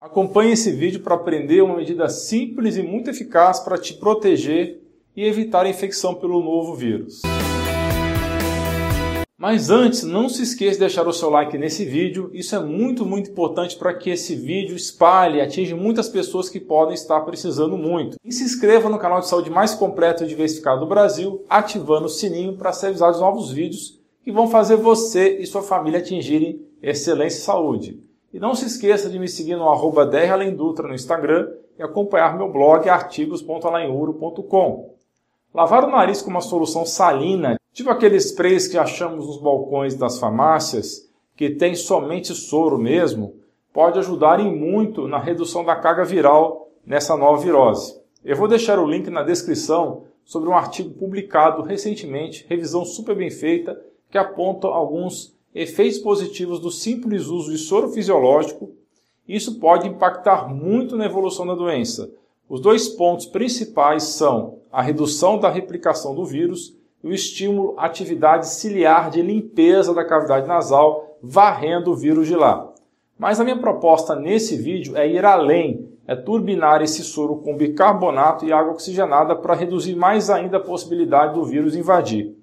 Acompanhe esse vídeo para aprender uma medida simples e muito eficaz para te proteger e evitar a infecção pelo novo vírus. Mas antes, não se esqueça de deixar o seu like nesse vídeo, isso é muito, muito importante para que esse vídeo espalhe e atinja muitas pessoas que podem estar precisando muito. E se inscreva no canal de saúde mais completo e diversificado do Brasil, ativando o sininho para ser avisado de novos vídeos que vão fazer você e sua família atingirem excelência e saúde. E não se esqueça de me seguir no arroba no Instagram e acompanhar meu blog artigos.alainuro.com. Lavar o nariz com uma solução salina, tipo aqueles sprays que achamos nos balcões das farmácias, que tem somente soro mesmo, pode ajudar em muito na redução da carga viral nessa nova virose. Eu vou deixar o link na descrição sobre um artigo publicado recentemente, revisão super bem feita, que aponta alguns efeitos positivos do simples uso de soro fisiológico, isso pode impactar muito na evolução da doença. Os dois pontos principais são a redução da replicação do vírus e o estímulo à atividade ciliar de limpeza da cavidade nasal, varrendo o vírus de lá. Mas a minha proposta nesse vídeo é ir além, é turbinar esse soro com bicarbonato e água oxigenada para reduzir mais ainda a possibilidade do vírus invadir.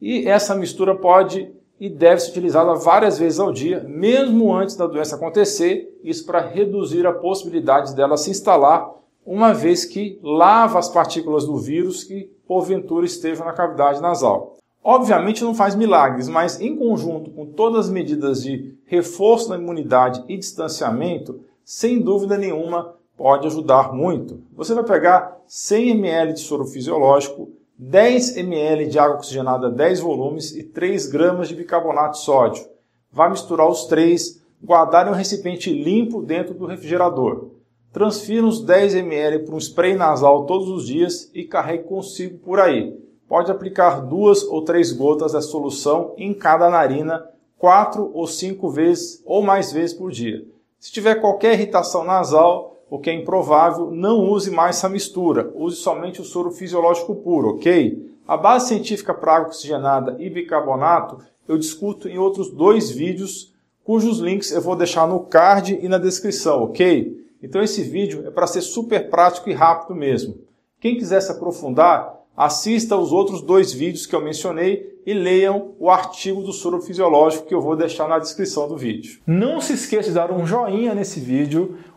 E essa mistura pode e deve ser utilizada várias vezes ao dia, mesmo antes da doença acontecer, isso para reduzir a possibilidade dela se instalar, uma vez que lava as partículas do vírus que porventura estejam na cavidade nasal. Obviamente não faz milagres, mas em conjunto com todas as medidas de reforço da imunidade e distanciamento, sem dúvida nenhuma pode ajudar muito. Você vai pegar 100 ml de soro fisiológico, 10 ml de água oxigenada 10 volumes e 3 gramas de bicarbonato de sódio. Vai misturar os três, guardar em um recipiente limpo dentro do refrigerador. Transfira os 10 ml para um spray nasal todos os dias e carregue consigo por aí. Pode aplicar duas ou três gotas da solução em cada narina, quatro ou cinco vezes ou mais vezes por dia. Se tiver qualquer irritação nasal, o que é improvável, não use mais essa mistura, use somente o soro fisiológico puro, ok? A base científica para água oxigenada e bicarbonato eu discuto em outros dois vídeos, cujos links eu vou deixar no card e na descrição, ok? Então esse vídeo é para ser super prático e rápido mesmo. Quem quiser se aprofundar, assista os outros dois vídeos que eu mencionei e leiam o artigo do soro fisiológico que eu vou deixar na descrição do vídeo. Não se esqueça de dar um joinha nesse vídeo,